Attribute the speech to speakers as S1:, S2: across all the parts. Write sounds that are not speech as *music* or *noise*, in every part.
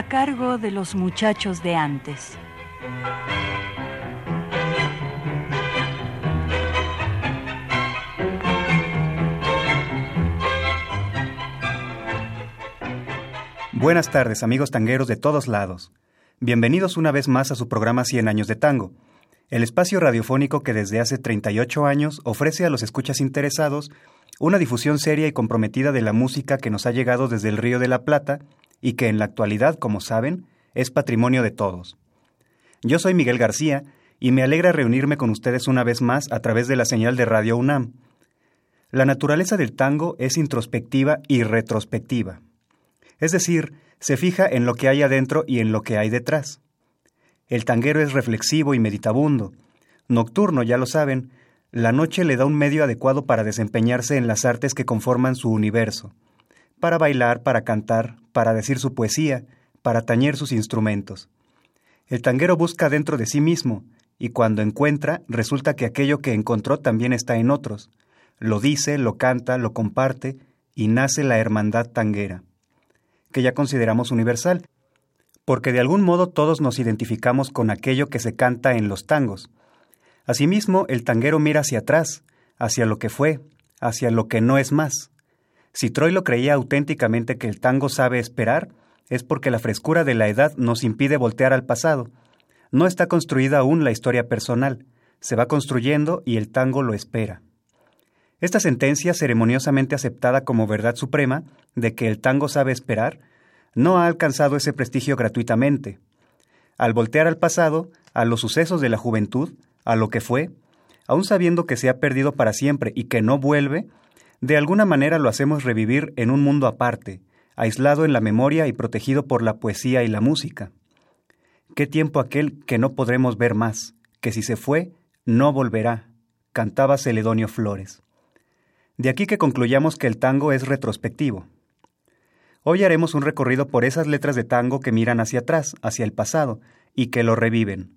S1: A cargo de los muchachos de antes.
S2: Buenas tardes, amigos tangueros de todos lados. Bienvenidos una vez más a su programa 100 años de tango, el espacio radiofónico que desde hace 38 años ofrece a los escuchas interesados una difusión seria y comprometida de la música que nos ha llegado desde el Río de la Plata y que en la actualidad, como saben, es patrimonio de todos. Yo soy Miguel García y me alegra reunirme con ustedes una vez más a través de la señal de Radio UNAM. La naturaleza del tango es introspectiva y retrospectiva. Es decir, se fija en lo que hay adentro y en lo que hay detrás. El tanguero es reflexivo y meditabundo. Nocturno, ya lo saben, la noche le da un medio adecuado para desempeñarse en las artes que conforman su universo para bailar, para cantar, para decir su poesía, para tañer sus instrumentos. El tanguero busca dentro de sí mismo, y cuando encuentra, resulta que aquello que encontró también está en otros. Lo dice, lo canta, lo comparte, y nace la hermandad tanguera, que ya consideramos universal, porque de algún modo todos nos identificamos con aquello que se canta en los tangos. Asimismo, el tanguero mira hacia atrás, hacia lo que fue, hacia lo que no es más. Si Troilo creía auténticamente que el tango sabe esperar, es porque la frescura de la edad nos impide voltear al pasado. No está construida aún la historia personal, se va construyendo y el tango lo espera. Esta sentencia, ceremoniosamente aceptada como verdad suprema, de que el tango sabe esperar, no ha alcanzado ese prestigio gratuitamente. Al voltear al pasado, a los sucesos de la juventud, a lo que fue, aun sabiendo que se ha perdido para siempre y que no vuelve, de alguna manera lo hacemos revivir en un mundo aparte, aislado en la memoria y protegido por la poesía y la música. Qué tiempo aquel que no podremos ver más, que si se fue, no volverá, cantaba Celedonio Flores. De aquí que concluyamos que el tango es retrospectivo. Hoy haremos un recorrido por esas letras de tango que miran hacia atrás, hacia el pasado, y que lo reviven.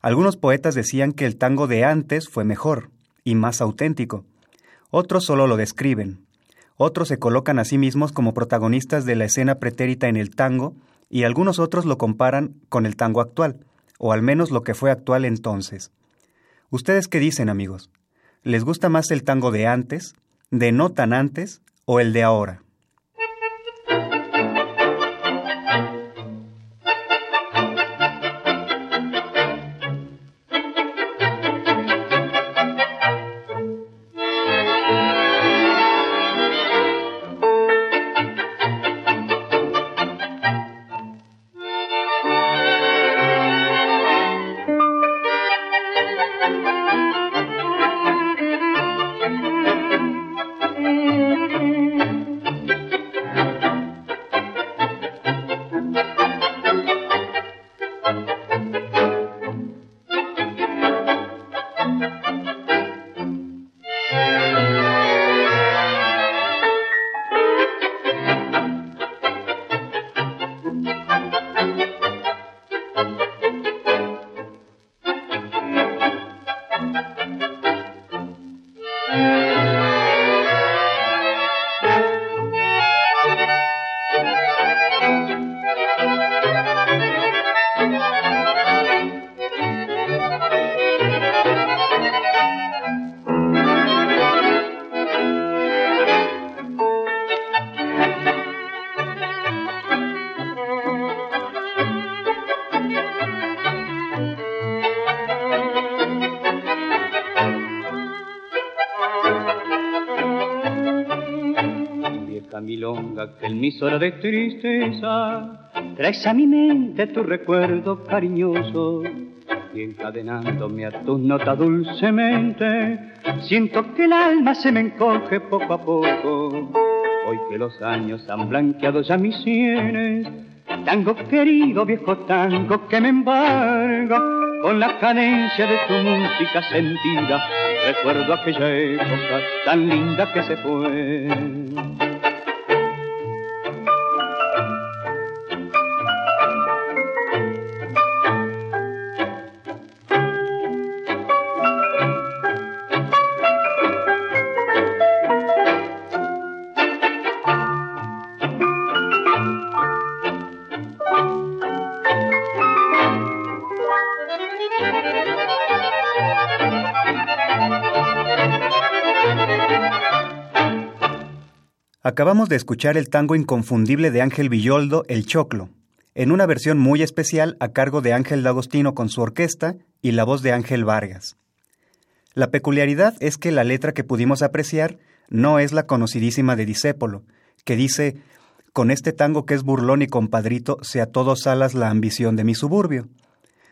S2: Algunos poetas decían que el tango de antes fue mejor y más auténtico, otros solo lo describen. Otros se colocan a sí mismos como protagonistas de la escena pretérita en el tango y algunos otros lo comparan con el tango actual, o al menos lo que fue actual entonces. ¿Ustedes qué dicen, amigos? ¿Les gusta más el tango de antes, de no tan antes o el de ahora?
S3: Mis horas de tristeza traes a mi mente tu recuerdo cariñoso y encadenándome a tus notas dulcemente, siento que el alma se me encoge poco a poco. Hoy que los años han blanqueado ya mis sienes, Tango querido, viejo tango que me embarga con la cadencia de tu música sentida. Recuerdo aquella época tan linda que se fue.
S2: Acabamos de escuchar el tango inconfundible de Ángel Villoldo, El Choclo, en una versión muy especial a cargo de Ángel D'Agostino con su orquesta y la voz de Ángel Vargas. La peculiaridad es que la letra que pudimos apreciar no es la conocidísima de Disépolo, que dice con este tango que es burlón y compadrito, sea todos alas la ambición de mi suburbio,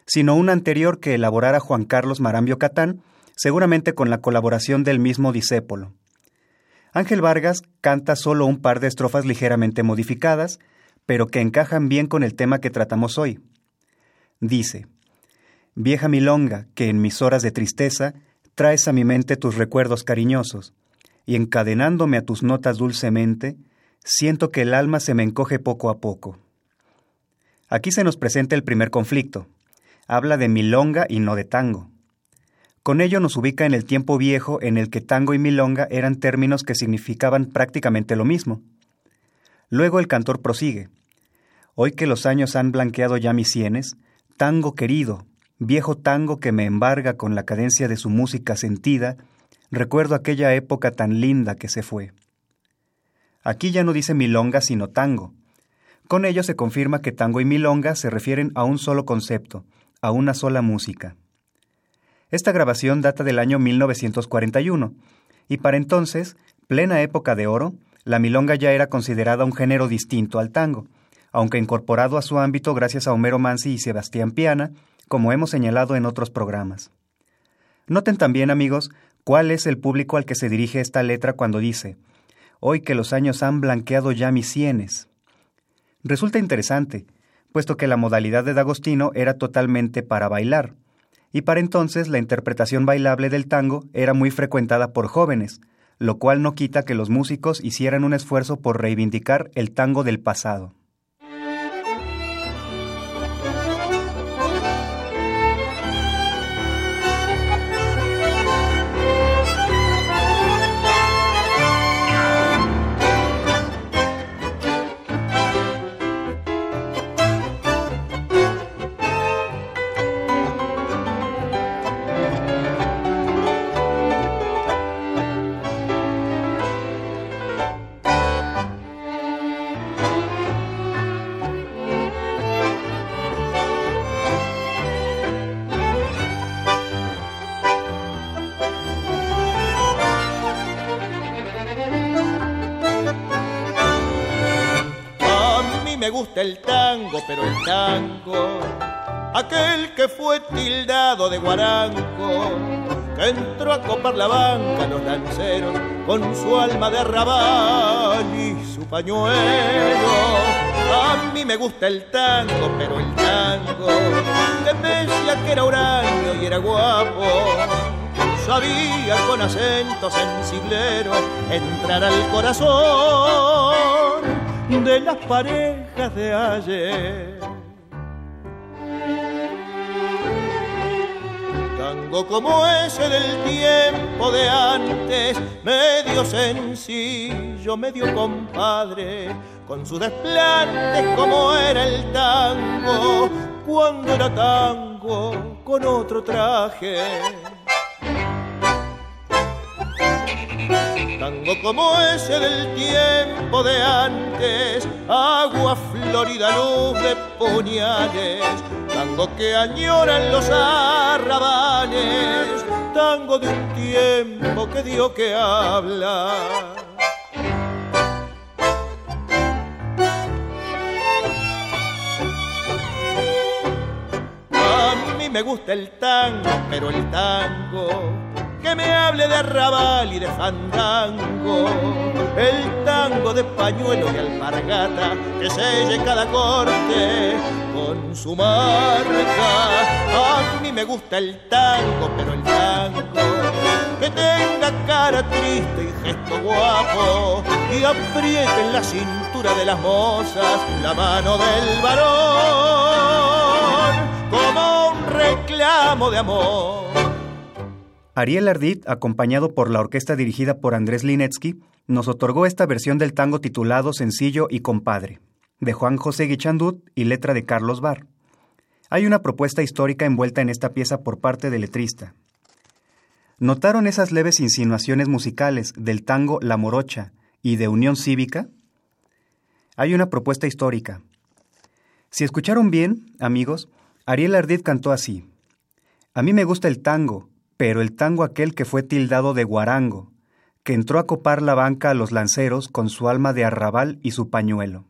S2: sino una anterior que elaborara Juan Carlos Marambio Catán, seguramente con la colaboración del mismo Disépolo. Ángel Vargas canta solo un par de estrofas ligeramente modificadas, pero que encajan bien con el tema que tratamos hoy. Dice, Vieja milonga, que en mis horas de tristeza traes a mi mente tus recuerdos cariñosos, y encadenándome a tus notas dulcemente, siento que el alma se me encoge poco a poco. Aquí se nos presenta el primer conflicto. Habla de milonga y no de tango. Con ello nos ubica en el tiempo viejo en el que tango y milonga eran términos que significaban prácticamente lo mismo. Luego el cantor prosigue. Hoy que los años han blanqueado ya mis sienes, tango querido, viejo tango que me embarga con la cadencia de su música sentida, recuerdo aquella época tan linda que se fue. Aquí ya no dice milonga sino tango. Con ello se confirma que tango y milonga se refieren a un solo concepto, a una sola música. Esta grabación data del año 1941, y para entonces, plena época de oro, la milonga ya era considerada un género distinto al tango, aunque incorporado a su ámbito gracias a Homero Mansi y Sebastián Piana, como hemos señalado en otros programas. Noten también, amigos, cuál es el público al que se dirige esta letra cuando dice, Hoy que los años han blanqueado ya mis sienes. Resulta interesante, puesto que la modalidad de D'Agostino era totalmente para bailar, y para entonces la interpretación bailable del tango era muy frecuentada por jóvenes, lo cual no quita que los músicos hicieran un esfuerzo por reivindicar el tango del pasado.
S4: De guarango, que entró a copar la banca los lanceros con su alma de arrabal y su pañuelo. A mí me gusta el tango, pero el tango, que decía que era huraño y era guapo sabía con acento sensiblero entrar al corazón de las parejas de ayer. Tango como ese del tiempo de antes, medio sencillo, medio compadre, con su desplante como era el tango, cuando era tango con otro traje. Tango como ese del tiempo de antes, agua florida, luz de puñales, tango que añoran los arrabales, tango de un tiempo que dio que habla. A mí me gusta el tango, pero el tango que me hable de arrabal y de fandango,
S5: el tango de pañuelo y alpargata que selle cada corte con su marca. A mí me gusta el tango, pero el tango que tenga cara triste y gesto guapo y apriete en la cintura de las mozas la mano del varón como un reclamo de amor.
S2: Ariel Ardit, acompañado por la orquesta dirigida por Andrés Linetsky, nos otorgó esta versión del tango titulado Sencillo y Compadre, de Juan José Guichandut y letra de Carlos Bar. Hay una propuesta histórica envuelta en esta pieza por parte del letrista. ¿Notaron esas leves insinuaciones musicales del tango La Morocha y de Unión Cívica? Hay una propuesta histórica. Si escucharon bien, amigos, Ariel Ardit cantó así. A mí me gusta el tango, pero el tango aquel que fue tildado de guarango, que entró a copar la banca a los lanceros con su alma de arrabal y su pañuelo.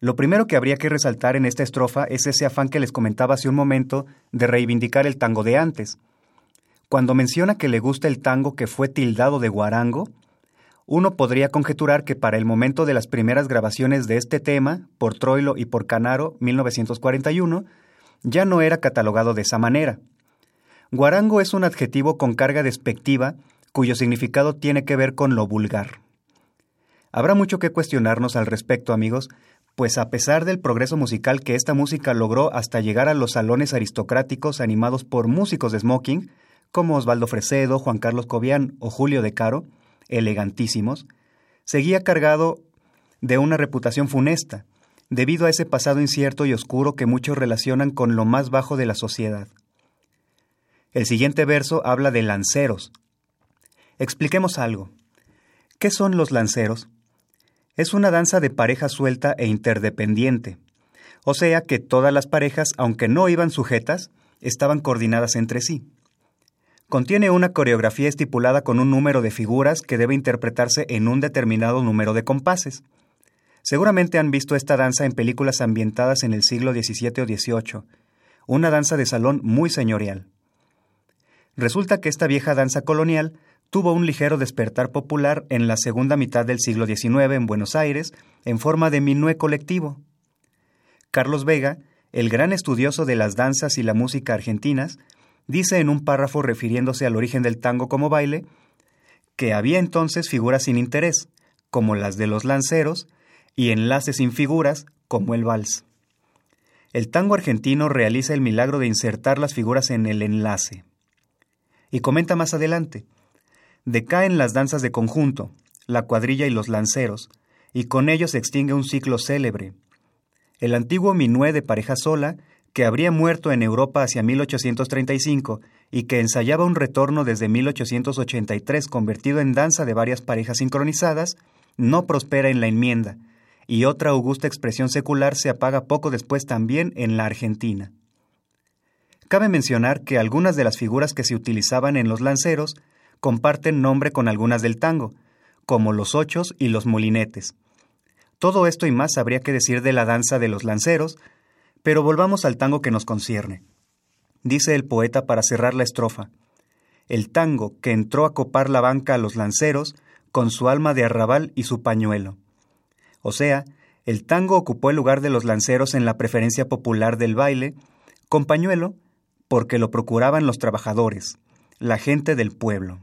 S2: Lo primero que habría que resaltar en esta estrofa es ese afán que les comentaba hace un momento de reivindicar el tango de antes. Cuando menciona que le gusta el tango que fue tildado de guarango, uno podría conjeturar que para el momento de las primeras grabaciones de este tema, por Troilo y por Canaro, 1941, ya no era catalogado de esa manera. Guarango es un adjetivo con carga despectiva cuyo significado tiene que ver con lo vulgar. Habrá mucho que cuestionarnos al respecto, amigos, pues a pesar del progreso musical que esta música logró hasta llegar a los salones aristocráticos animados por músicos de smoking, como Osvaldo Fresedo, Juan Carlos Cobian o Julio de Caro, elegantísimos, seguía cargado de una reputación funesta, debido a ese pasado incierto y oscuro que muchos relacionan con lo más bajo de la sociedad. El siguiente verso habla de lanceros. Expliquemos algo. ¿Qué son los lanceros? Es una danza de pareja suelta e interdependiente, o sea que todas las parejas, aunque no iban sujetas, estaban coordinadas entre sí. Contiene una coreografía estipulada con un número de figuras que debe interpretarse en un determinado número de compases. Seguramente han visto esta danza en películas ambientadas en el siglo XVII o XVIII, una danza de salón muy señorial. Resulta que esta vieja danza colonial tuvo un ligero despertar popular en la segunda mitad del siglo XIX en Buenos Aires en forma de minué colectivo. Carlos Vega, el gran estudioso de las danzas y la música argentinas, dice en un párrafo refiriéndose al origen del tango como baile, que había entonces figuras sin interés, como las de los lanceros, y enlaces sin figuras, como el vals. El tango argentino realiza el milagro de insertar las figuras en el enlace. Y comenta más adelante, decaen las danzas de conjunto, la cuadrilla y los lanceros, y con ello se extingue un ciclo célebre. El antiguo minué de pareja sola, que habría muerto en Europa hacia 1835 y que ensayaba un retorno desde 1883 convertido en danza de varias parejas sincronizadas, no prospera en la enmienda, y otra augusta expresión secular se apaga poco después también en la Argentina. Cabe mencionar que algunas de las figuras que se utilizaban en los lanceros comparten nombre con algunas del tango, como los ochos y los molinetes. Todo esto y más habría que decir de la danza de los lanceros, pero volvamos al tango que nos concierne. Dice el poeta para cerrar la estrofa, el tango que entró a copar la banca a los lanceros con su alma de arrabal y su pañuelo. O sea, el tango ocupó el lugar de los lanceros en la preferencia popular del baile, con pañuelo porque lo procuraban los trabajadores, la gente del pueblo.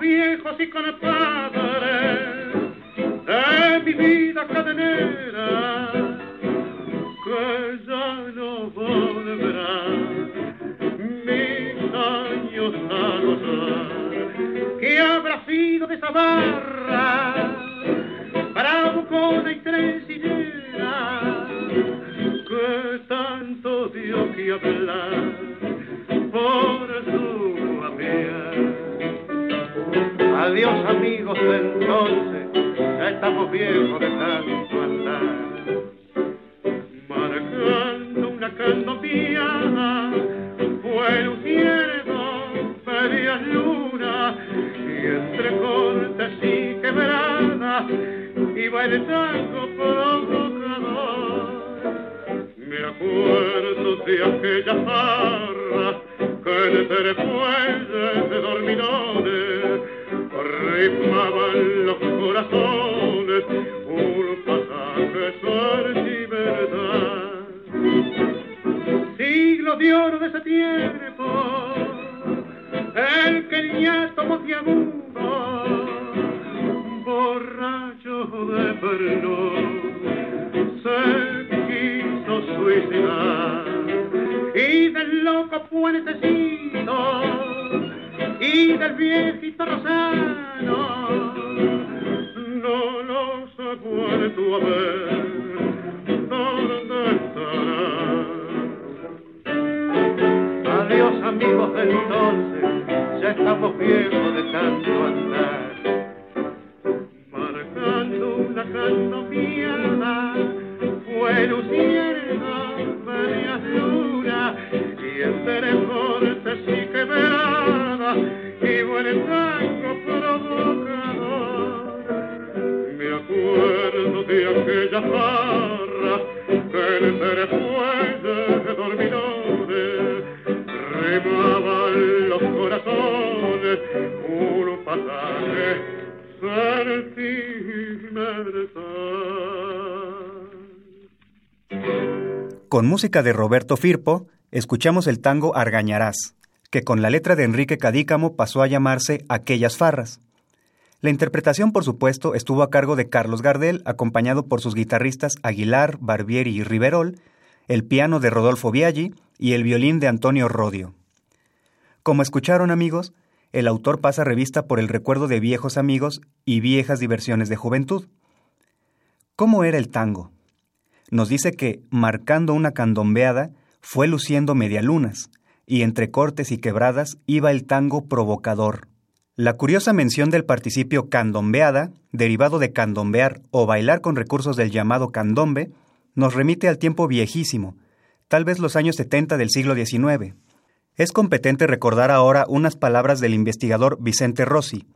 S6: Viejos y con padres de mi vida cadenera barra bravucona y trencillera que tanto dio que hablar por su apiar. Adiós amigos entonces, ya estamos viejos de tanto Oh. Candombiada, fue luciendo
S2: Con música de Roberto Firpo, escuchamos el tango Argañarás, que con la letra de Enrique Cadícamo pasó a llamarse Aquellas Farras. La interpretación, por supuesto, estuvo a cargo de Carlos Gardel, acompañado por sus guitarristas Aguilar, Barbieri y Riverol, el piano de Rodolfo Biaggi y el violín de Antonio Rodio. Como escucharon amigos, el autor pasa revista por el recuerdo de viejos amigos y viejas diversiones de juventud. ¿Cómo era el tango? Nos dice que, marcando una candombeada, fue luciendo medialunas, y entre cortes y quebradas iba el tango provocador. La curiosa mención del participio candombeada, derivado de candombear o bailar con recursos del llamado candombe, nos remite al tiempo viejísimo, tal vez los años 70 del siglo XIX. Es competente recordar ahora unas palabras del investigador Vicente Rossi,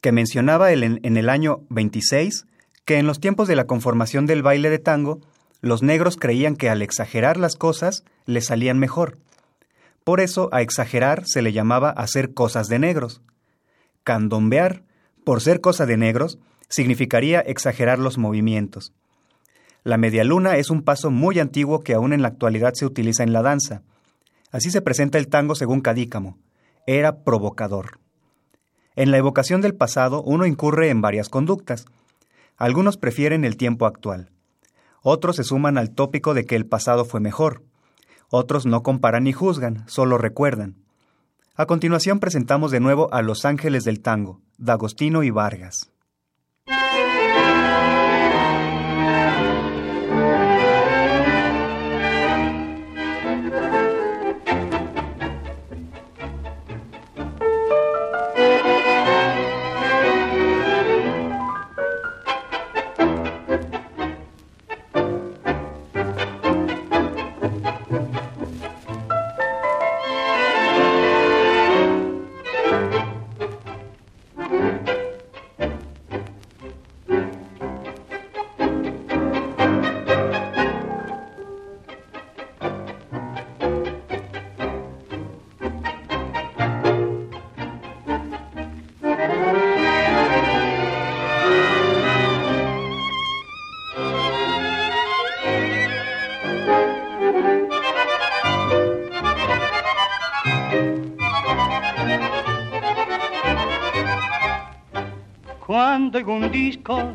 S2: que mencionaba en el año 26 que en los tiempos de la conformación del baile de tango, los negros creían que al exagerar las cosas les salían mejor. Por eso a exagerar se le llamaba hacer cosas de negros. Candombear, por ser cosa de negros, significaría exagerar los movimientos. La medialuna es un paso muy antiguo que aún en la actualidad se utiliza en la danza. Así se presenta el tango según Cadícamo. Era provocador. En la evocación del pasado uno incurre en varias conductas. Algunos prefieren el tiempo actual. Otros se suman al tópico de que el pasado fue mejor. Otros no comparan ni juzgan, solo recuerdan. A continuación presentamos de nuevo a Los Ángeles del Tango, D'Agostino y Vargas.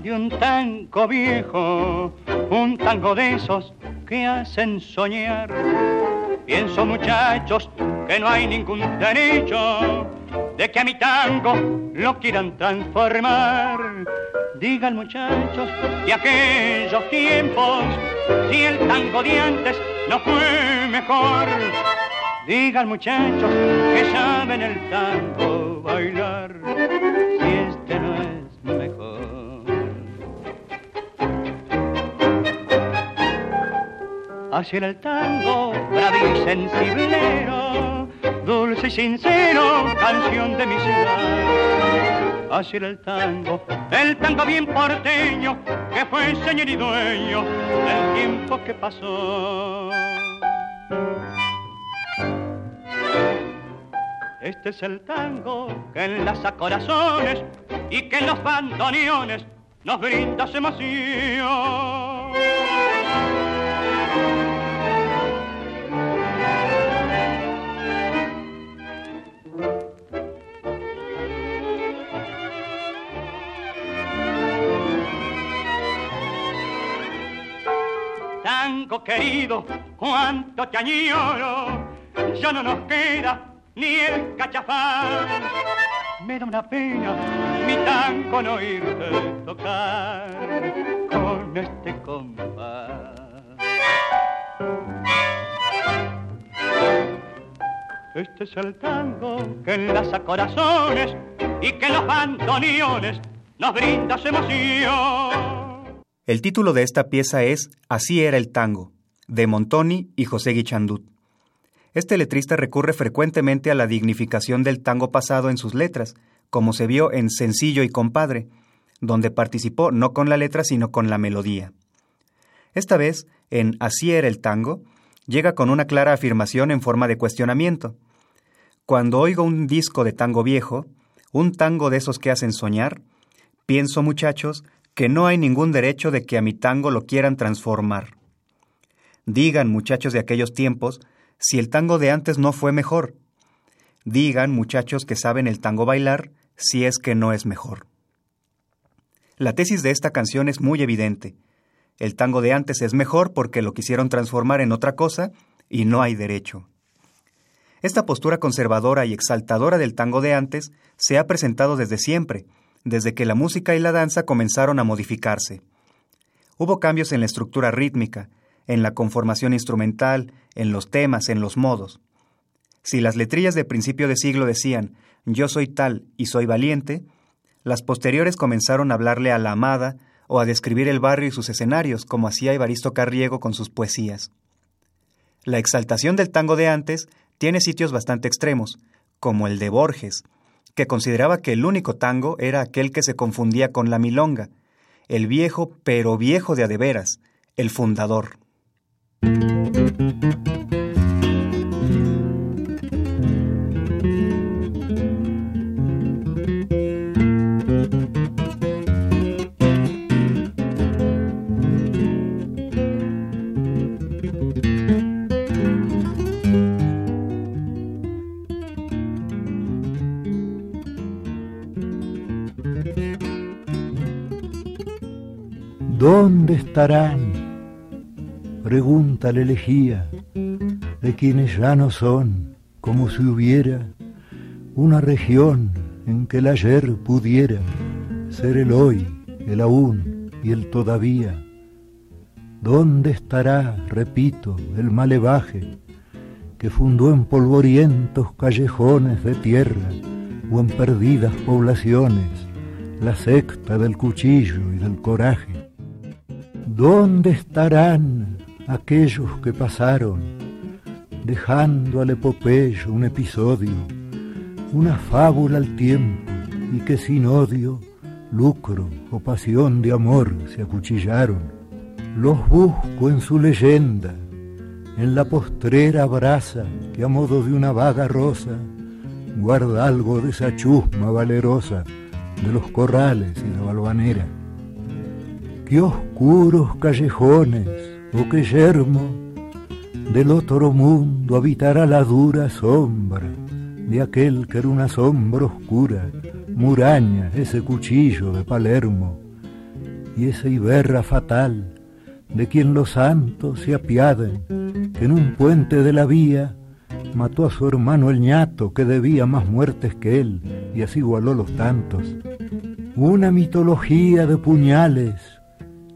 S3: De un tango viejo, un tango de esos que hacen soñar, pienso muchachos que no hay ningún derecho de que a mi tango lo quieran transformar. Digan muchachos de aquellos tiempos, si el tango de antes no fue mejor. Digan muchachos que saben el tango bailar, Así era el tango, bravo y sensiblero, dulce y sincero, canción de mi ciudad. Así era el tango, el tango bien porteño, que fue señor y dueño del tiempo que pasó. Este es el tango que enlaza corazones y que en los bandoneones nos brinda emoción. Tango querido, cuánto te añoro, ya no nos queda ni el cachafán. Me da una pena mi tango no irte tocar con este compás. Este es el tango que enlaza corazones y que los bandoneones nos brinda su emoción.
S2: El título de esta pieza es Así era el tango, de Montoni y José Guichandut. Este letrista recurre frecuentemente a la dignificación del tango pasado en sus letras, como se vio en Sencillo y Compadre, donde participó no con la letra sino con la melodía. Esta vez, en Así era el tango, llega con una clara afirmación en forma de cuestionamiento. Cuando oigo un disco de tango viejo, un tango de esos que hacen soñar, pienso, muchachos, que no hay ningún derecho de que a mi tango lo quieran transformar. Digan, muchachos de aquellos tiempos, si el tango de antes no fue mejor. Digan, muchachos que saben el tango bailar, si es que no es mejor. La tesis de esta canción es muy evidente. El tango de antes es mejor porque lo quisieron transformar en otra cosa y no hay derecho. Esta postura conservadora y exaltadora del tango de antes se ha presentado desde siempre, desde que la música y la danza comenzaron a modificarse. Hubo cambios en la estructura rítmica, en la conformación instrumental, en los temas, en los modos. Si las letrillas de principio de siglo decían yo soy tal y soy valiente, las posteriores comenzaron a hablarle a la amada o a describir el barrio y sus escenarios, como hacía Evaristo Carriego con sus poesías. La exaltación del tango de antes tiene sitios bastante extremos, como el de Borges, que consideraba que el único tango era aquel que se confundía con la milonga, el viejo pero viejo de adeveras, el fundador.
S7: ¿Dónde estarán? Pregunta la elegía de quienes ya no son como si hubiera una región en que el ayer pudiera ser el hoy, el aún y el todavía. ¿Dónde estará, repito, el malevaje que fundó en polvorientos callejones de tierra o en perdidas poblaciones la secta del cuchillo y del coraje? ¿Dónde estarán aquellos que pasaron, dejando al epopeyo un episodio, una fábula al tiempo, y que sin odio, lucro o pasión de amor se acuchillaron? Los busco en su leyenda, en la postrera brasa que a modo de una vaga rosa guarda algo de esa chusma valerosa de los corrales y la balvanera qué oscuros callejones, o qué yermo, del otro mundo habitará la dura sombra de aquel que era una sombra oscura, muraña, ese cuchillo de Palermo, y esa iberra fatal de quien los santos se apiaden, que en un puente de la vía mató a su hermano el ñato que debía más muertes que él y así igualó los tantos. Una mitología de puñales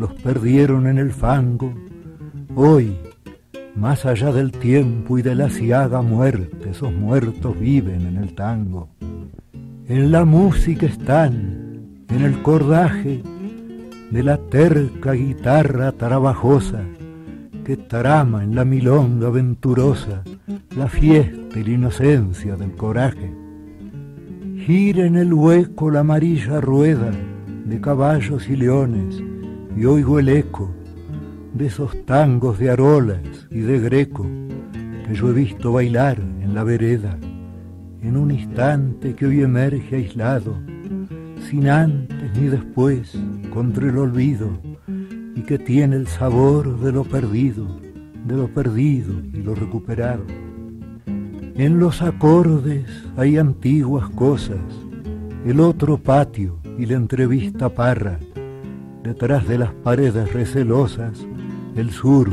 S7: los perdieron en el fango. Hoy, más allá del tiempo y de la ciaga muerte, esos muertos viven en el tango. En la música están, en el cordaje de la terca guitarra trabajosa que trama en la milonga venturosa la fiesta y la inocencia del coraje. Gira en el hueco la amarilla rueda de caballos y leones y oigo el eco de esos tangos de arolas y de greco que yo he visto bailar en la vereda en un instante que hoy emerge aislado, sin antes ni después, contra el olvido, y que tiene el sabor de lo perdido, de lo perdido y lo recuperado. En los acordes hay antiguas cosas, el otro patio y la entrevista parra, detrás de las paredes recelosas, el sur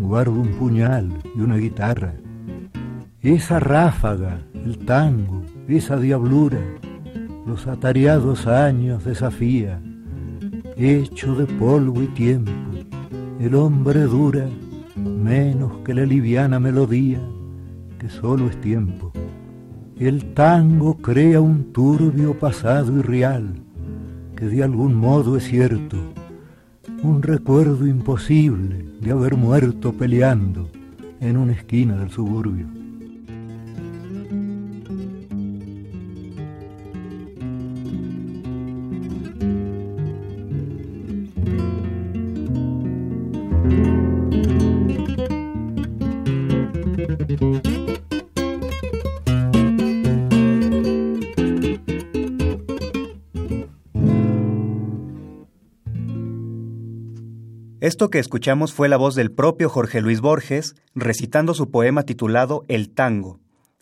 S7: guarda un puñal y una guitarra. Esa ráfaga, el tango, esa diablura, los atareados años desafía, hecho de polvo y tiempo, el hombre dura menos que la liviana melodía, que solo es tiempo. El tango crea un turbio pasado y real, que de algún modo es cierto, un recuerdo imposible de haber muerto peleando en una esquina del suburbio.
S2: Esto que escuchamos fue la voz del propio Jorge Luis Borges recitando su poema titulado El Tango,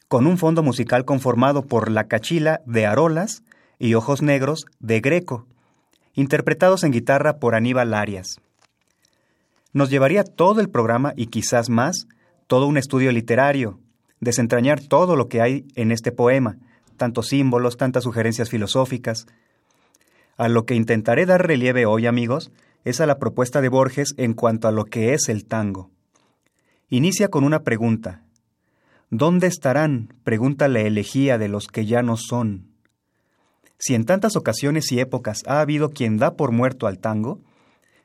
S2: con un fondo musical conformado por La Cachila de Arolas y Ojos Negros de Greco, interpretados en guitarra por Aníbal Arias. Nos llevaría todo el programa y quizás más, todo un estudio literario, desentrañar todo lo que hay en este poema, tantos símbolos, tantas sugerencias filosóficas. A lo que intentaré dar relieve hoy, amigos, es a la propuesta de Borges en cuanto a lo que es el tango. Inicia con una pregunta. ¿Dónde estarán? pregunta la elegía de los que ya no son. Si en tantas ocasiones y épocas ha habido quien da por muerto al tango,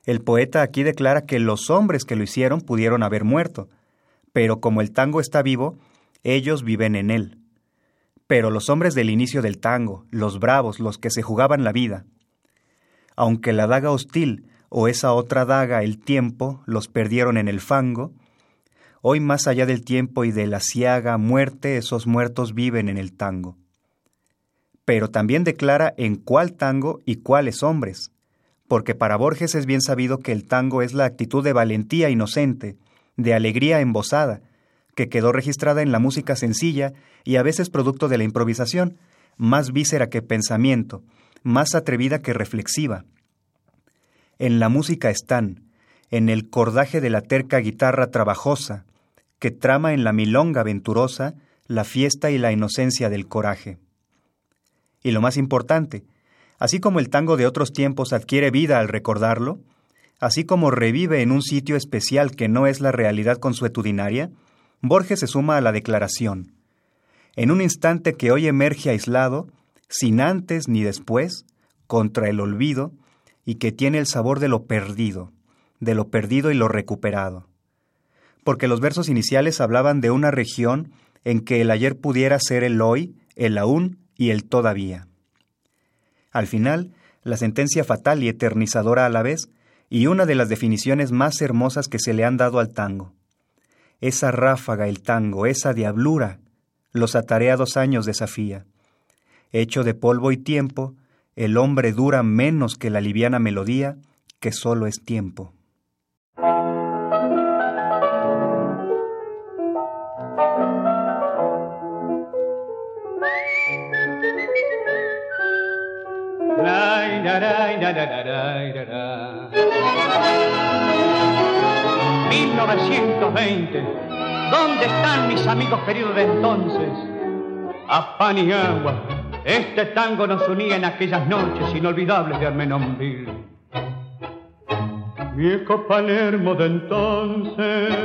S2: el poeta aquí declara que los hombres que lo hicieron pudieron haber muerto, pero como el tango está vivo, ellos viven en él. Pero los hombres del inicio del tango, los bravos, los que se jugaban la vida, aunque la daga hostil o esa otra daga, el tiempo, los perdieron en el fango, hoy más allá del tiempo y de la ciaga muerte, esos muertos viven en el tango. Pero también declara en cuál tango y cuáles hombres, porque para Borges es bien sabido que el tango es la actitud de valentía inocente, de alegría embosada, que quedó registrada en la música sencilla y a veces producto de la improvisación, más víscera que pensamiento, más atrevida que reflexiva, en la música están, en el cordaje de la terca guitarra trabajosa, que trama en la milonga venturosa la fiesta y la inocencia del coraje. Y lo más importante, así como el tango de otros tiempos adquiere vida al recordarlo, así como revive en un sitio especial que no es la realidad consuetudinaria, Borges se suma a la declaración. En un instante que hoy emerge aislado, sin antes ni después, contra el olvido, y que tiene el sabor de lo perdido, de lo perdido y lo recuperado. Porque los versos iniciales hablaban de una región en que el ayer pudiera ser el hoy, el aún y el todavía. Al final, la sentencia fatal y eternizadora a la vez, y una de las definiciones más hermosas que se le han dado al tango. Esa ráfaga el tango, esa diablura, los atareados años desafía. Hecho de polvo y tiempo, el hombre dura menos que la liviana melodía, que solo es tiempo.
S3: ...1920... ¿Dónde están mis amigos queridos de entonces? A pan y agua, este tango nos unía en aquellas noches inolvidables de Armenonville. Viejo Palermo de entonces,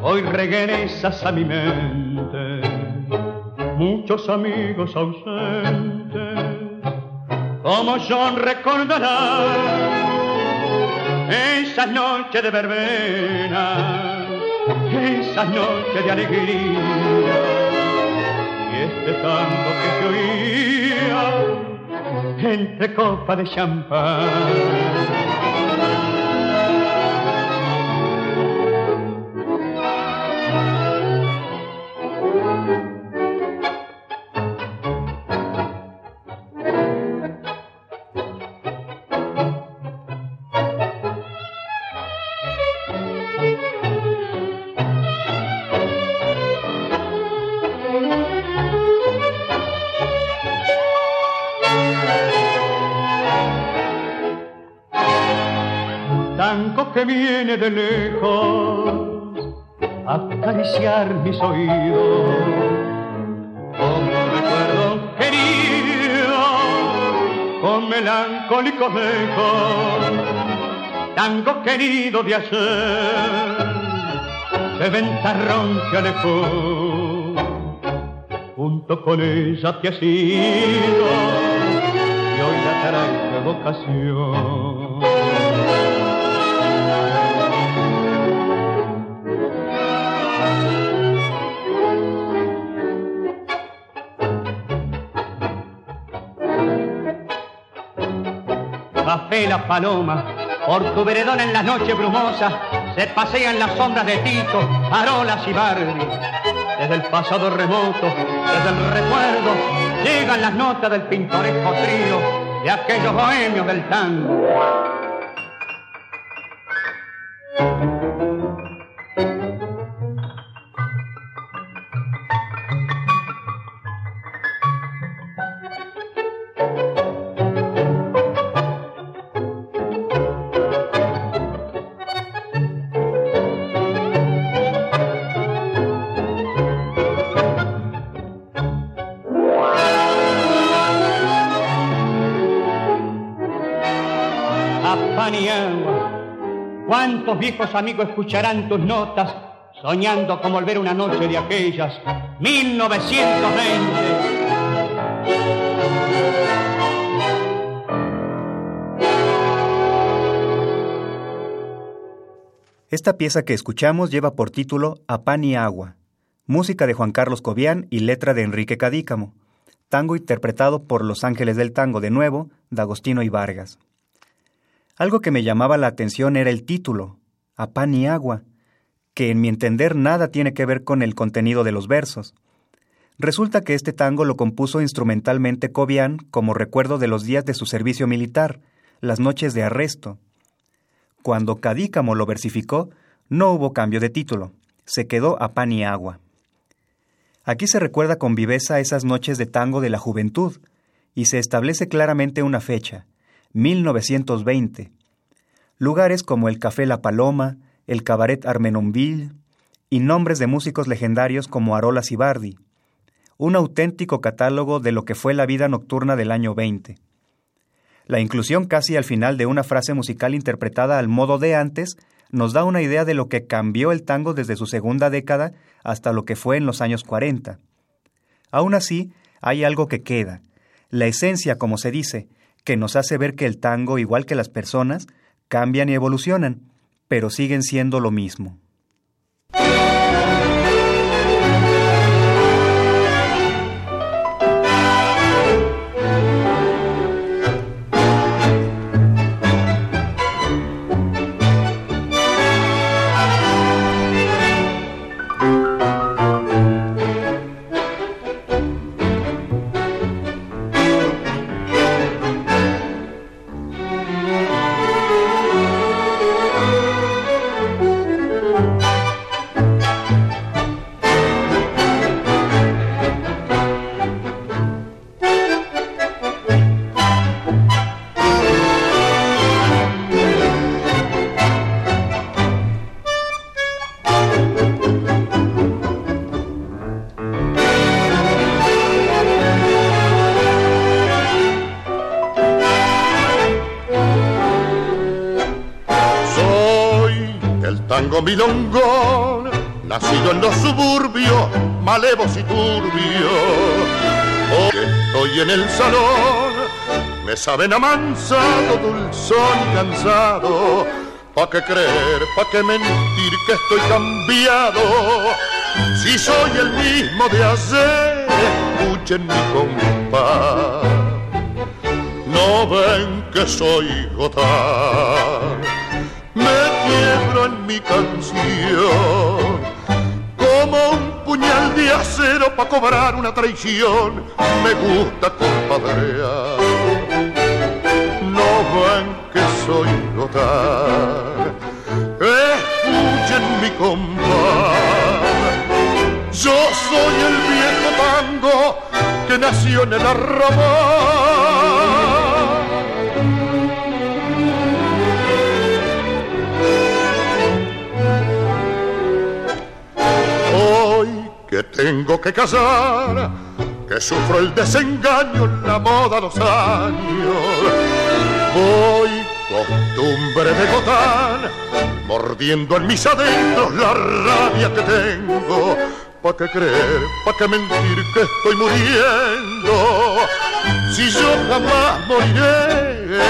S3: hoy regresas a mi mente. Muchos amigos ausentes, como John recordará esa noche de verbena, esa noche de alegría este tango que se oía entre copas de champán. Lejos acariciar mis oídos. Como recuerdo querido, con melancólicos ecos, tango querido de ayer, de ventarrón que alejó. Junto con ella te has ido y hoy la trae vocación. La paloma, por tu veredón en las noches brumosas, se pasean las sombras de Tito, Arolas y Bardi. Desde el pasado remoto, desde el recuerdo, llegan las notas del pintoresco trío de aquellos bohemios del tango. ¿Cuántos viejos amigos escucharán tus notas soñando con volver una noche de aquellas 1920?
S2: Esta pieza que escuchamos lleva por título A pan y agua, música de Juan Carlos Cobian y letra de Enrique Cadícamo, tango interpretado por Los Ángeles del Tango de nuevo, D'Agostino y Vargas. Algo que me llamaba la atención era el título, A pan y agua, que en mi entender nada tiene que ver con el contenido de los versos. Resulta que este tango lo compuso instrumentalmente Cobian como recuerdo de los días de su servicio militar, las noches de arresto. Cuando Cadícamo lo versificó, no hubo cambio de título, se quedó a pan y agua. Aquí se recuerda con viveza esas noches de tango de la juventud, y se establece claramente una fecha, 1920. Lugares como el Café La Paloma, el Cabaret Armenonville y nombres de músicos legendarios como Arola Sibardi. Un auténtico catálogo de lo que fue la vida nocturna del año 20. La inclusión casi al final de una frase musical interpretada al modo de antes nos da una idea de lo que cambió el tango desde su segunda década hasta lo que fue en los años 40. Aún así, hay algo que queda, la esencia, como se dice, que nos hace ver que el tango, igual que las personas, cambian y evolucionan, pero siguen siendo lo mismo.
S8: Y turbios. Hoy estoy en el salón, me saben amansado, dulzón y cansado. ¿Pa' qué creer, pa' qué mentir que estoy cambiado? Si soy el mismo de ayer, escuchen mi compás. No ven que soy gotán, me quiebro en mi canción puñal de acero para cobrar una traición. Me gusta compadrear. No ven que soy gotán, escuchen mi compás. Yo soy el viejo tango que nació en el arrabal. Tengo que casar, que sufro el desengaño, la moda, los años. Voy costumbre de gotán, mordiendo en mis adentros la rabia que tengo. ¿Pa' qué creer, pa' qué mentir que estoy muriendo? Si yo jamás moriré,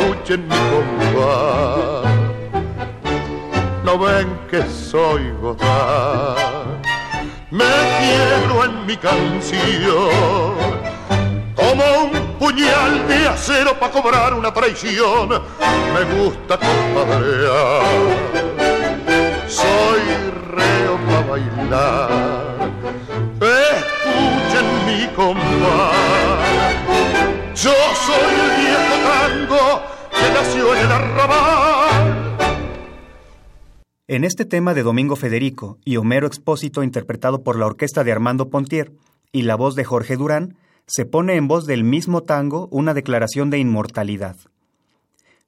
S8: escuchen mi compás. No ven que soy gotán, me quiebro en mi canción como un puñal de acero para cobrar una traición. Me gusta compadrear, soy reo para bailar. Escuchen mi compás, yo soy el viejo tango que nació en el arrabal.
S2: En este tema de Domingo Federico y Homero Expósito interpretado por la orquesta de Armando Pontier y la voz de Jorge Durán, se pone en voz del mismo tango una declaración de inmortalidad.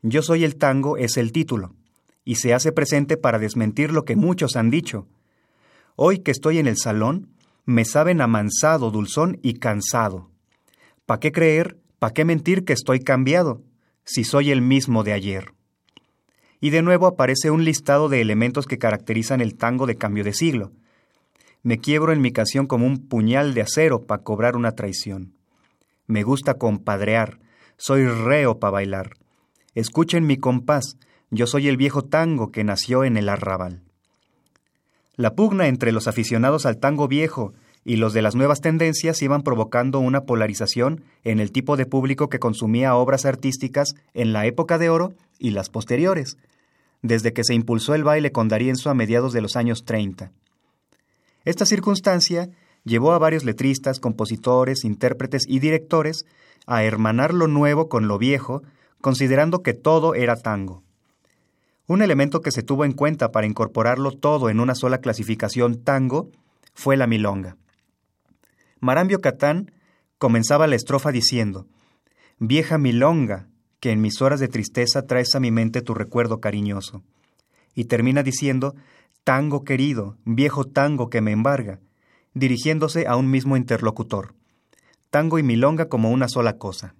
S2: Yo soy el tango es el título, y se hace presente para desmentir lo que muchos han dicho. Hoy que estoy en el salón, me saben amansado, dulzón y cansado. ¿Pa qué creer, pa qué mentir que estoy cambiado, si soy el mismo de ayer? Y de nuevo aparece un listado de elementos que caracterizan el tango de cambio de siglo. Me quiebro en mi canción como un puñal de acero para cobrar una traición. Me gusta compadrear, soy reo para bailar. Escuchen mi compás, yo soy el viejo tango que nació en el arrabal. La pugna entre los aficionados al tango viejo y los de las nuevas tendencias iban provocando una polarización en el tipo de público que consumía obras artísticas en la época de oro y las posteriores, desde que se impulsó el baile con Darienzo a mediados de los años 30. Esta circunstancia llevó a varios letristas, compositores, intérpretes y directores a hermanar lo nuevo con lo viejo, considerando que todo era tango. Un elemento que se tuvo en cuenta para incorporarlo todo en una sola clasificación tango fue la milonga. Marambio Catán comenzaba la estrofa diciendo, Vieja milonga, que en mis horas de tristeza traes a mi mente tu recuerdo cariñoso. Y termina diciendo, Tango querido, viejo tango que me embarga, dirigiéndose a un mismo interlocutor. Tango y milonga como una sola cosa.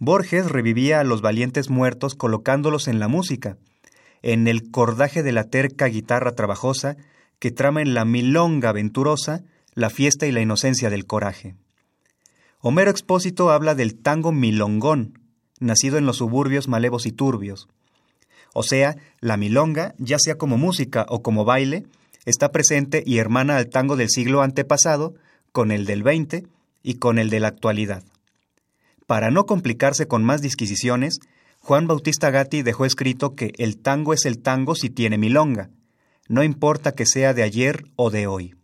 S2: Borges revivía a los valientes muertos colocándolos en la música, en el cordaje de la terca guitarra trabajosa que trama en la milonga venturosa la fiesta y la inocencia del coraje. Homero Expósito habla del tango milongón, nacido en los suburbios malevos y turbios. O sea, la milonga, ya sea como música o como baile, está presente y hermana al tango del siglo antepasado con el del 20 y con el de la actualidad. Para no complicarse con más disquisiciones, Juan Bautista Gatti dejó escrito que el tango es el tango si tiene milonga, no importa que sea de ayer o de hoy.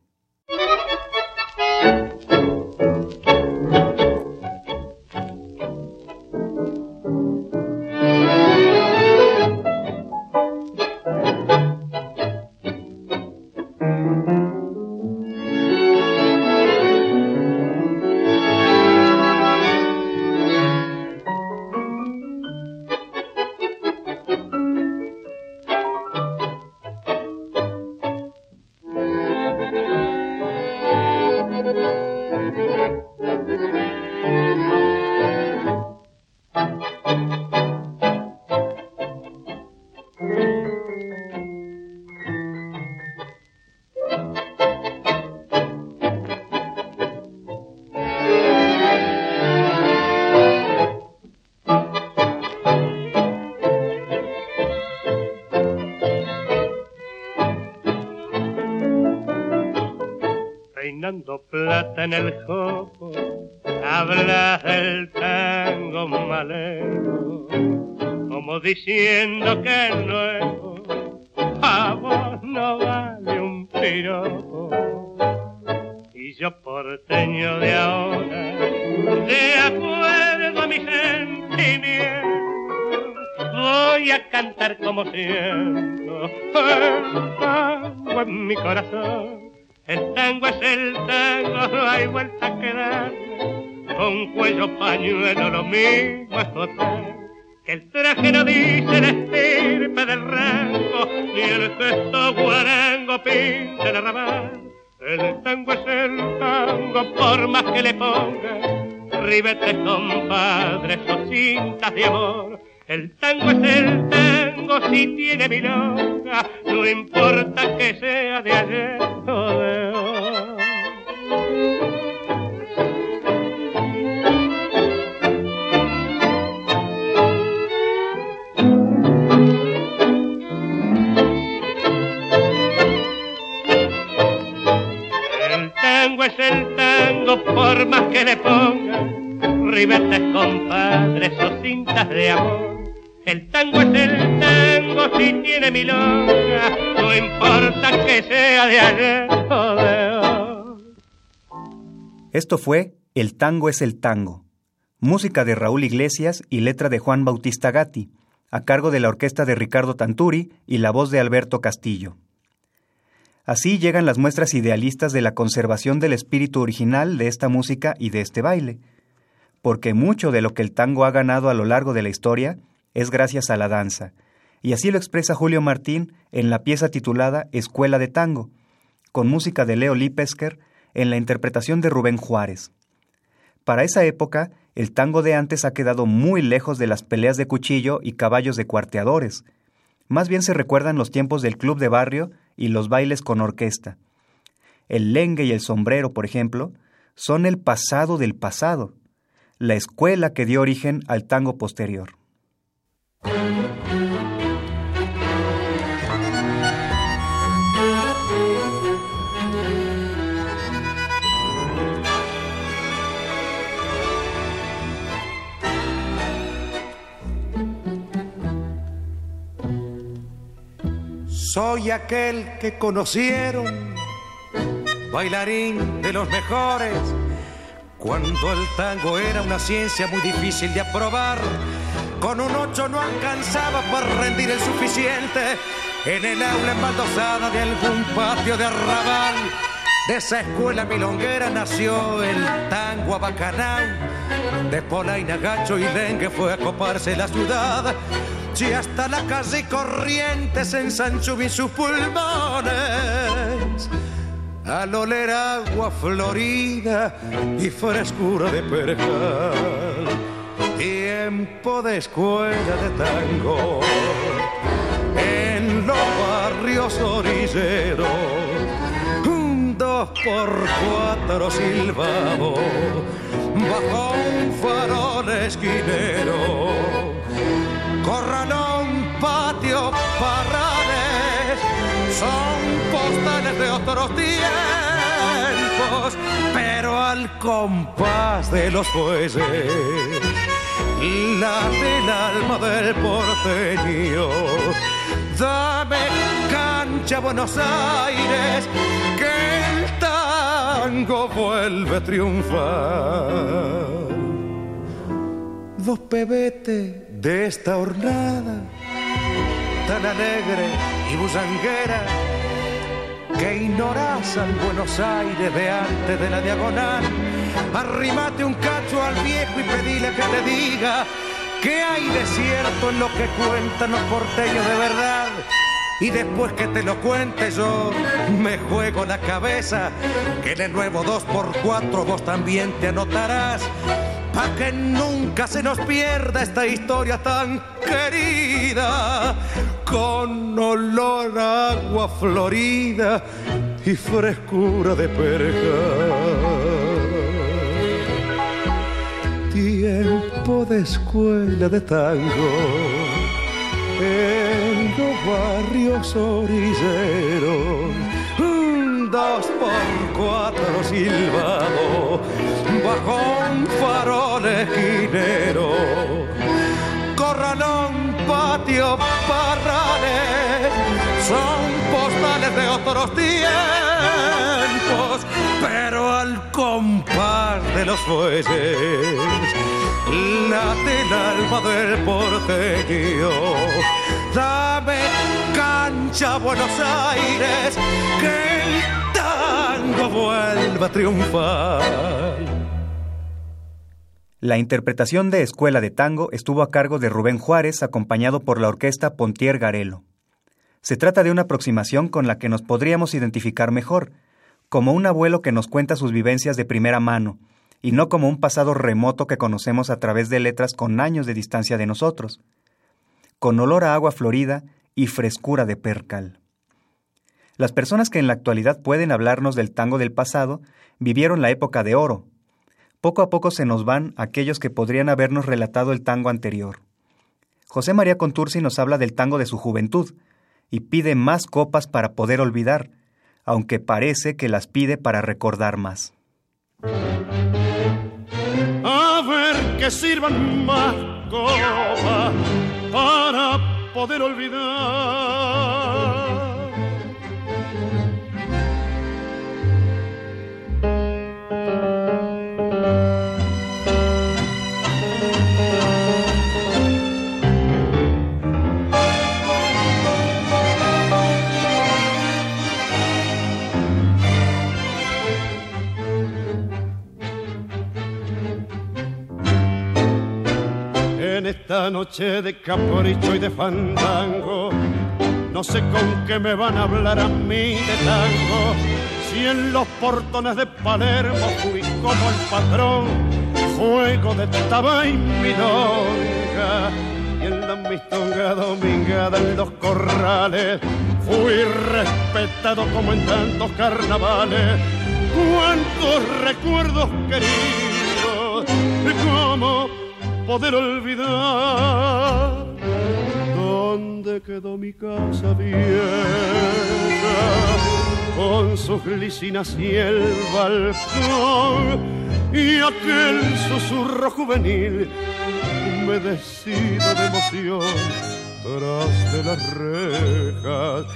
S9: Cantar como siento el tango en mi corazón. El tango es el tango, no hay vuelta que dar. Con cuello pañuelo lo mismo es. Que el traje no dice la estirpe del rango, ni el gesto guarango pinta el arrabal. El tango es el tango, por más que le ponga ribetes, compadres o cintas de amor. El tango es el tango si tiene milonga, no importa que sea de ayer o de hoy. El tango es el tango por más que le ponga ribetes, compadres o cintas de amor. El tango es el tango si tiene milonga, no importa que sea de ayer.
S2: Esto fue El tango es el tango, música de Raúl Iglesias y letra de Juan Bautista Gatti, a cargo de la orquesta de Ricardo Tanturi y la voz de Alberto Castillo. Así llegan las muestras idealistas de la conservación del espíritu original de esta música y de este baile, porque mucho de lo que el tango ha ganado a lo largo de la historia es gracias a la danza, y así lo expresa Julio Martín en la pieza titulada Escuela de Tango, con música de Leo Lipesker en la interpretación de Rubén Juárez. Para esa época, el tango de antes ha quedado muy lejos de las peleas de cuchillo y caballos de cuarteadores. Más bien se recuerdan los tiempos del club de barrio y los bailes con orquesta. El lengue y el sombrero, por ejemplo, son el pasado del pasado, la escuela que dio origen al tango posterior.
S10: Soy aquel que conocieron, bailarín de los mejores, cuando el tango era una ciencia muy difícil de aprobar. Con un ocho no alcanzaba para rendir el suficiente en el aula embaldosada de algún patio de arrabal. De esa escuela milonguera nació el tango abacanao. De Polaina, Gacho y Lengue fue a coparse la ciudad. Y hasta la calle Corrientes ensanchó sus pulmones. Al oler agua florida y frescura de percal. Tiempo de escuela de tango en los barrios orilleros un dos por cuatro silbado bajo un farol esquinero. Corralón, patio, parrales, son postales de otros tiempos, pero al compás de los jueces, la del alma del porteño. Dame cancha Buenos Aires, que el tango vuelve a triunfar. Dos pebetes de esta hornada tan alegre y busanguera que ignoras al Buenos Aires de antes de la diagonal. Arrimate un cacho al viejo y pedile que te diga que hay desierto en lo que cuentan los porteños de verdad. Y después que te lo cuente yo, me juego la cabeza, que en el nuevo 2x4 vos también te anotarás, pa' que nunca se nos pierda esta historia tan querida, con olor a agua florida y frescura de perca. Tiempo de escuela de tango en los barrios. Un, dos dos por cuatro silbado bajo un farol esquinero. Corralón, patio, parrales, son postales de otros tiempos, pero al compás de los fuelles late el alma del porteño. Dame cancha Buenos Aires, que el tango vuelva a triunfar.
S2: La interpretación de Escuela de Tango estuvo a cargo de Rubén Juárez, acompañado por la orquesta Pontier Garelo. Se trata de una aproximación con la que nos podríamos identificar mejor, como un abuelo que nos cuenta sus vivencias de primera mano, y no como un pasado remoto que conocemos a través de letras con años de distancia de nosotros, con olor a agua florida y frescura de percal. Las personas que en la actualidad pueden hablarnos del tango del pasado vivieron la época de oro. Poco a poco se nos van aquellos que podrían habernos relatado el tango anterior. José María Contursi nos habla del tango de su juventud y pide más copas para poder olvidar, aunque parece que las pide para recordar más.
S5: A ver que sirvan más copas para poder olvidar. Esta noche de capricho y de fandango, no sé con qué me van a hablar a mí de tango. Si en los portones de Palermo fui como el patrón, fuego de taba y milonga. Y en la mistonga domingada en los corrales, fui respetado como en tantos carnavales. Cuántos recuerdos queridos, cómo poder olvidar. Dónde quedó mi casa vieja con sus glicinas y el balcón y aquel susurro juvenil humedecido de emoción tras de las rejas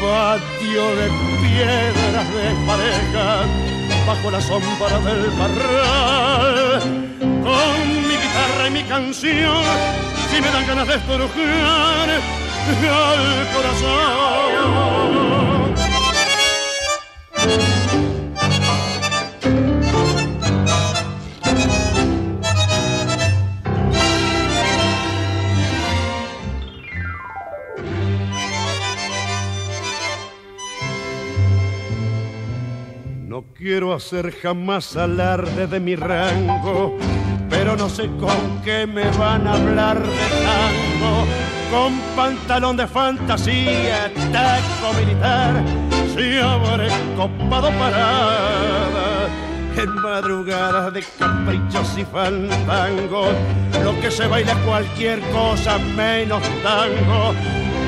S5: patio de piedras de parejas bajo la sombra del parral con y mi canción si me dan ganas de estrujar al corazón. No quiero hacer jamás alarde de mi rango, pero no sé con qué me van a hablar de tango. Con pantalón de fantasía, taco militar, si habré copado parada. En madrugadas de caprichos y fandangos, lo que se baila cualquier cosa menos tango.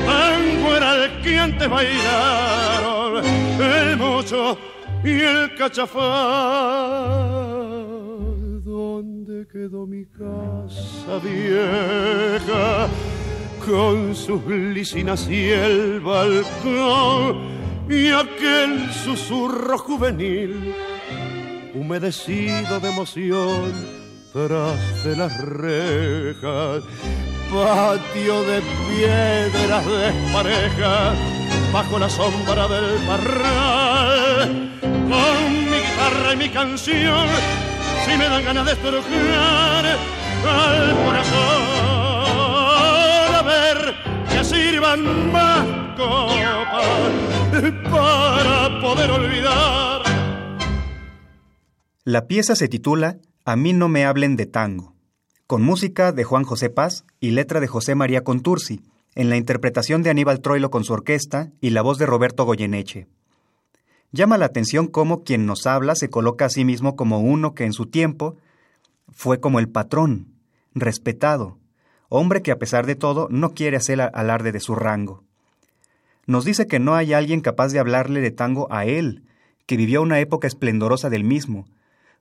S5: Tango era el que antes bailaron, el mucho y el cachafá. ¿Dónde quedó mi casa vieja con sus lisinas y el balcón y aquel susurro juvenil humedecido de emoción tras de las rejas? Patio de piedras desparejas bajo la sombra del parral con mi guitarra y mi canción si me dan ganas de al corazón a ver que sirvan más copas para poder olvidar
S2: La pieza se titula A mí no me hablen de tango, con música de Juan José Paz y letra de José María Contursi, en la interpretación de Aníbal Troilo con su orquesta y la voz de Roberto Goyeneche. Llama la atención cómo quien nos habla se coloca a sí mismo como uno que en su tiempo fue como el patrón, respetado, hombre que a pesar de todo no quiere hacer alarde de su rango. Nos dice que no hay alguien capaz de hablarle de tango a él, que vivió una época esplendorosa del mismo,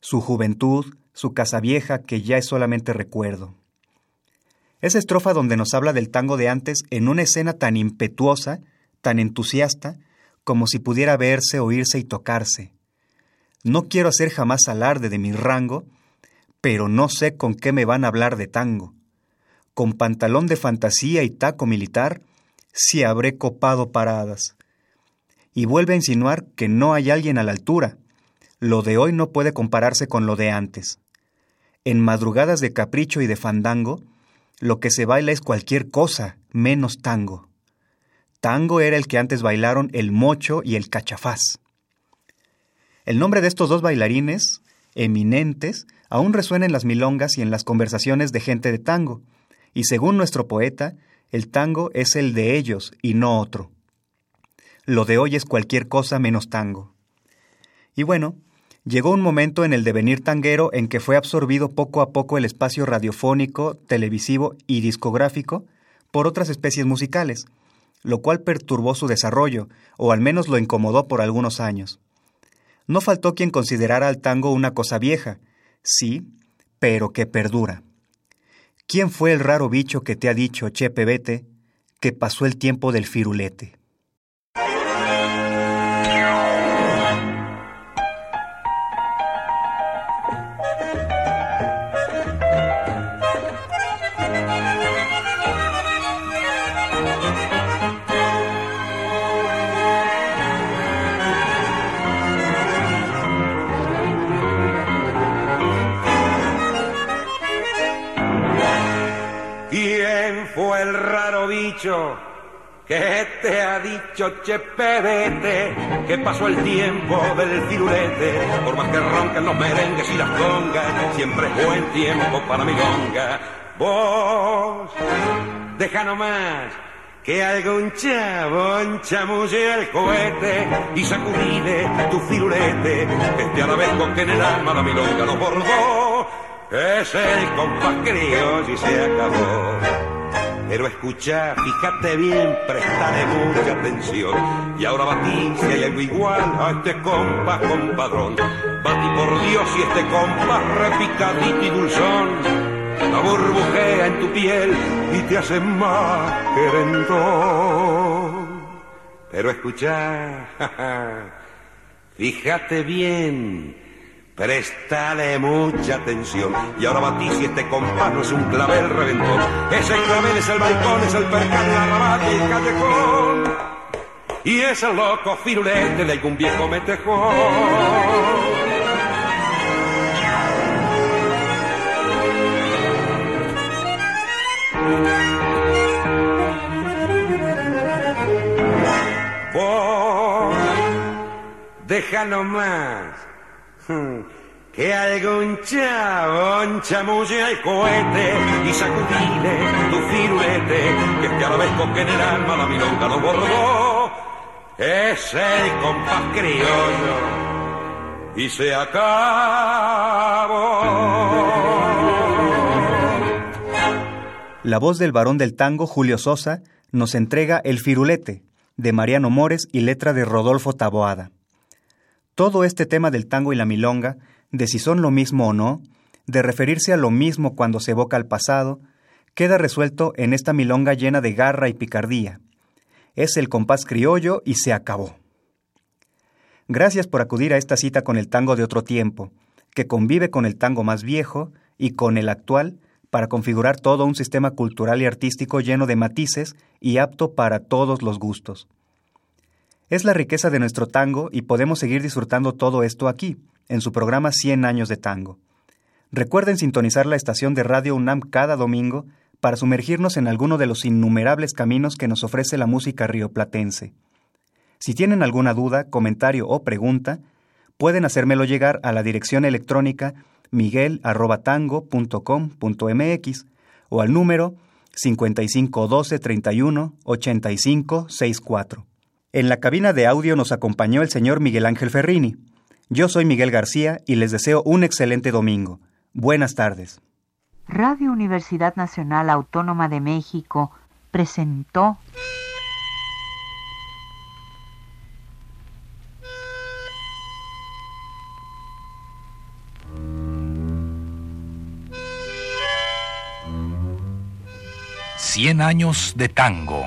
S2: su juventud, su casa vieja que ya es solamente recuerdo. Esa estrofa donde nos habla del tango de antes en una escena tan impetuosa, tan entusiasta, como si pudiera verse, oírse y tocarse. No quiero hacer jamás alarde de mi rango, pero no sé con qué me van a hablar de tango. Con pantalón de fantasía y taco militar, si habré copado paradas. Y vuelve a insinuar que no hay alguien a la altura. Lo de hoy no puede compararse con lo de antes. En madrugadas de capricho y de fandango, lo que se baila es cualquier cosa, menos tango. Tango era el que antes bailaron el mocho y el cachafaz. El nombre de estos dos bailarines, eminentes, aún resuena en las milongas y en las conversaciones de gente de tango, y según nuestro poeta, el tango es el de ellos y no otro. Lo de hoy es cualquier cosa menos tango. Y bueno, llegó un momento en el devenir tanguero en que fue absorbido poco a poco el espacio radiofónico, televisivo y discográfico por otras especies musicales, lo cual perturbó su desarrollo, o al menos lo incomodó por algunos años. No faltó quien considerara al tango una cosa vieja, sí, pero que perdura. ¿Quién fue el raro bicho que te ha dicho, Chepe Vete, que pasó el tiempo del firulete?
S11: ¿Qué te ha dicho Chepedete? Que pasó el tiempo del firulete. Por más que roncan los merengues y las congas, siempre es buen tiempo para mi longa. Vos, deja nomás que algún chabón chamulle el cohete y sacudile tu firulete. Este a la vez con que en el alma la milonga lo bordó. Es el compás y se acabó. Pero escucha, fíjate bien, prestale mucha atención. Y ahora batí si hay algo igual a este compás compadrón. Batí por Dios y este compás repicadito y dulzón. La burbujea en tu piel y te hace más querendón. Pero escucha, *laughs* fíjate bien Préstale mucha atención. Y ahora batí si este compás no es un clavel reventón. Ese clavel es el balcón, es el percal, la rabata y el. Y es el loco firulete de algún viejo metejón. Vos, deja nomás que algún chabón chamulle al cohete y sacudile tu firulete, que este arabesco que en el alma la milonga lo bordó, es el compás criollo y se acabó.
S2: La voz del varón del tango, Julio Sosa, nos entrega El Firulete, de Mariano Mores y letra de Rodolfo Taboada. Todo este tema del tango y la milonga, de si son lo mismo o no, de referirse a lo mismo cuando se evoca al pasado, queda resuelto en esta milonga llena de garra y picardía. Es el compás criollo y se acabó. Gracias por acudir a esta cita con el tango de otro tiempo, que convive con el tango más viejo y con el actual para configurar todo un sistema cultural y artístico lleno de matices y apto para todos los gustos. Es la riqueza de nuestro tango y podemos seguir disfrutando todo esto aquí, en su programa 100 años de tango. Recuerden sintonizar la estación de Radio UNAM cada domingo para sumergirnos en alguno de los innumerables caminos que nos ofrece la música rioplatense. Si tienen alguna duda, comentario o pregunta, pueden hacérmelo llegar a la dirección electrónica miguel.tango.com.mx o al número 5512 31 85 64. En la cabina de audio nos acompañó el señor Miguel Ángel Ferrini. Yo soy Miguel García y les deseo un excelente domingo. Buenas tardes.
S1: Radio Universidad Nacional Autónoma de México presentó
S12: Cien años de tango.